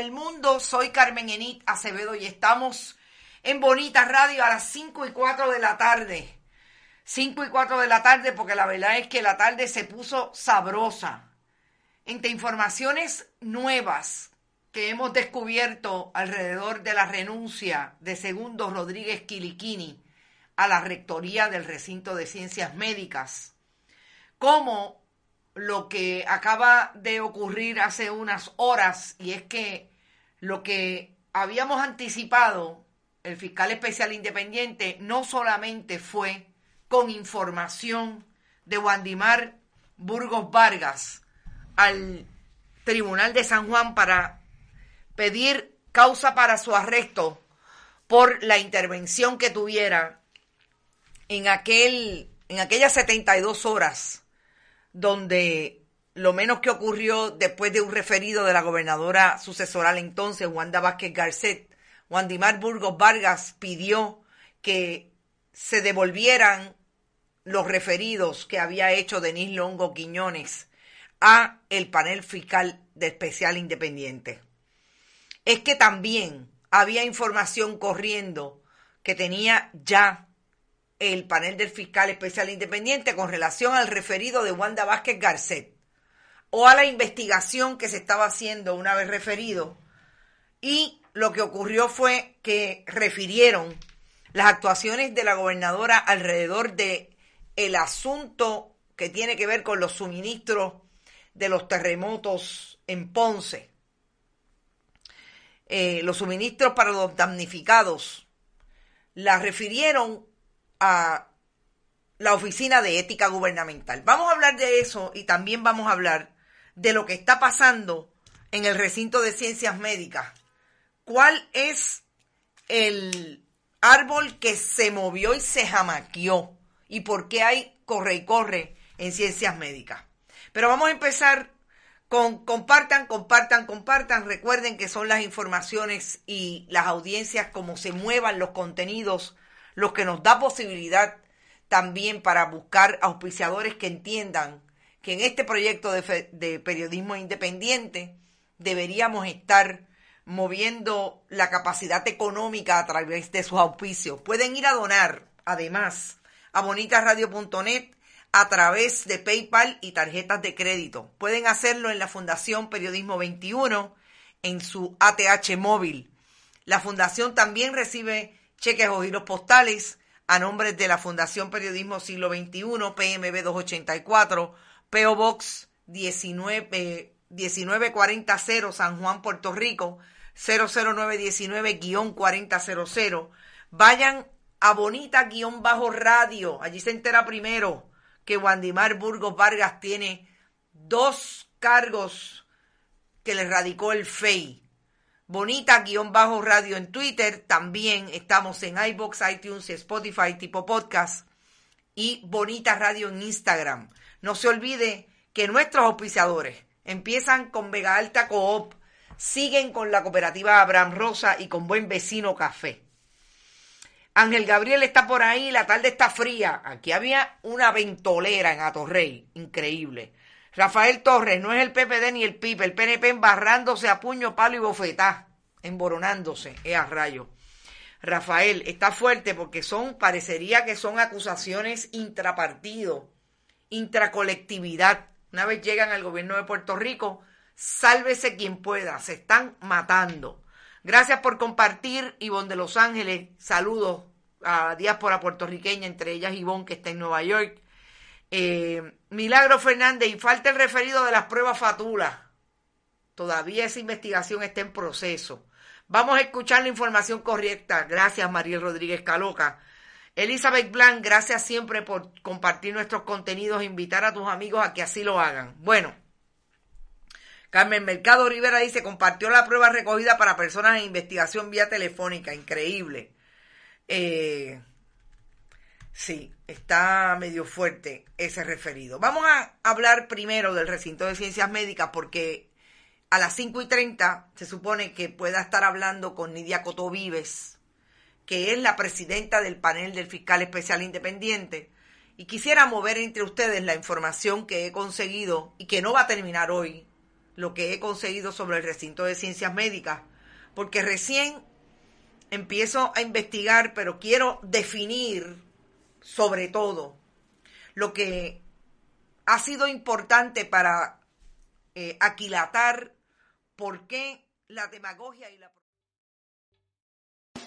Rico y el mundo. Soy Carmen Enit Acevedo y estamos en Bonita Radio a las 5 y 4 de la tarde. 5 y 4 de la tarde porque la verdad es que la tarde se puso sabrosa. Entre informaciones nuevas que hemos descubierto alrededor de la renuncia de Segundo Rodríguez Quiliquini a la rectoría del recinto de ciencias médicas, como lo que acaba de ocurrir hace unas horas y es que lo que habíamos anticipado el fiscal especial independiente no solamente fue con información de Wandimar Burgos Vargas al Tribunal de San Juan para pedir causa para su arresto por la intervención que tuviera en aquel en aquellas 72 horas donde lo menos que ocurrió después de un referido de la gobernadora sucesoral entonces, Wanda Vázquez Garcet, Wandimar Burgos Vargas pidió que se devolvieran los referidos que había hecho Denis Longo Quiñones a el panel fiscal de especial independiente. Es que también había información corriendo que tenía ya el panel del fiscal especial independiente con relación al referido de Wanda Vázquez Garcet o a la investigación que se estaba haciendo una vez referido. Y lo que ocurrió fue que refirieron las actuaciones de la gobernadora alrededor de el asunto que tiene que ver con los suministros de los terremotos en Ponce, eh, los suministros para los damnificados, la refirieron a la Oficina de Ética Gubernamental. Vamos a hablar de eso y también vamos a hablar de lo que está pasando en el recinto de ciencias médicas. ¿Cuál es el árbol que se movió y se jamaqueó? ¿Y por qué hay corre y corre en ciencias médicas? Pero vamos a empezar con compartan, compartan, compartan. Recuerden que son las informaciones y las audiencias, como se muevan los contenidos lo que nos da posibilidad también para buscar auspiciadores que entiendan que en este proyecto de, de, periodismo independiente deberíamos estar moviendo la capacidad económica a través de sus auspicios. Pueden ir a donar, además, a bonitasradio.net a través de PayPal y tarjetas de crédito. Pueden hacerlo en la Fundación Periodismo 21 en su ATH móvil. La fundación también recibe cheques o giros postales a nombre de la Fundación Periodismo Siglo XXI, PMB 284, PO Box 19, 19400 San Juan, Puerto Rico, 00919-4000. Vayan a Bonita-Radio, allí se entera primero que Wandimar Burgos Vargas tiene dos cargos que le radicó el FEI. Bonita-radio en Twitter, también estamos en iBox, iTunes, Spotify tipo podcast y Bonita Radio en Instagram. No se olvide que nuestros auspiciadores empiezan con Vega Alta Coop, siguen con la cooperativa Abraham Rosa y con Buen Vecino Café. Ángel Gabriel está por ahí, la tarde está fría. Aquí había una ventolera en Atorrey, increíble. Rafael Torres, no es el PPD ni el PIP, el PNP embarrándose a puño, palo y bofetá, emboronándose, es a rayo. Rafael, está fuerte porque son, parecería que son acusaciones intrapartido, intracolectividad. Una vez llegan al gobierno de Puerto Rico, sálvese quien pueda, se están matando. Gracias por compartir, Ivonne de Los Ángeles. Saludos a diáspora puertorriqueña, entre ellas Ivonne, que está en Nueva York. Eh, Milagro Fernández, y falta el referido de las pruebas Fatula. Todavía esa investigación está en proceso. Vamos a escuchar la información correcta. Gracias, Mariel Rodríguez Caloca. Elizabeth Blanc, gracias siempre por compartir nuestros contenidos e invitar a tus amigos a que así lo hagan. Bueno, Carmen Mercado Rivera dice, compartió la prueba recogida para personas en investigación vía telefónica. Increíble. Eh, sí, está medio fuerte ese referido. Vamos a hablar primero del recinto de ciencias médicas porque a las 5 y 30 se supone que pueda estar hablando con Nidia Cotovives, que es la presidenta del panel del fiscal especial independiente. Y quisiera mover entre ustedes la información que he conseguido y que no va a terminar hoy, lo que he conseguido sobre el recinto de ciencias médicas, porque recién empiezo a investigar, pero quiero definir sobre todo lo que ha sido importante para eh, aquilatar por qué la demagogia y la...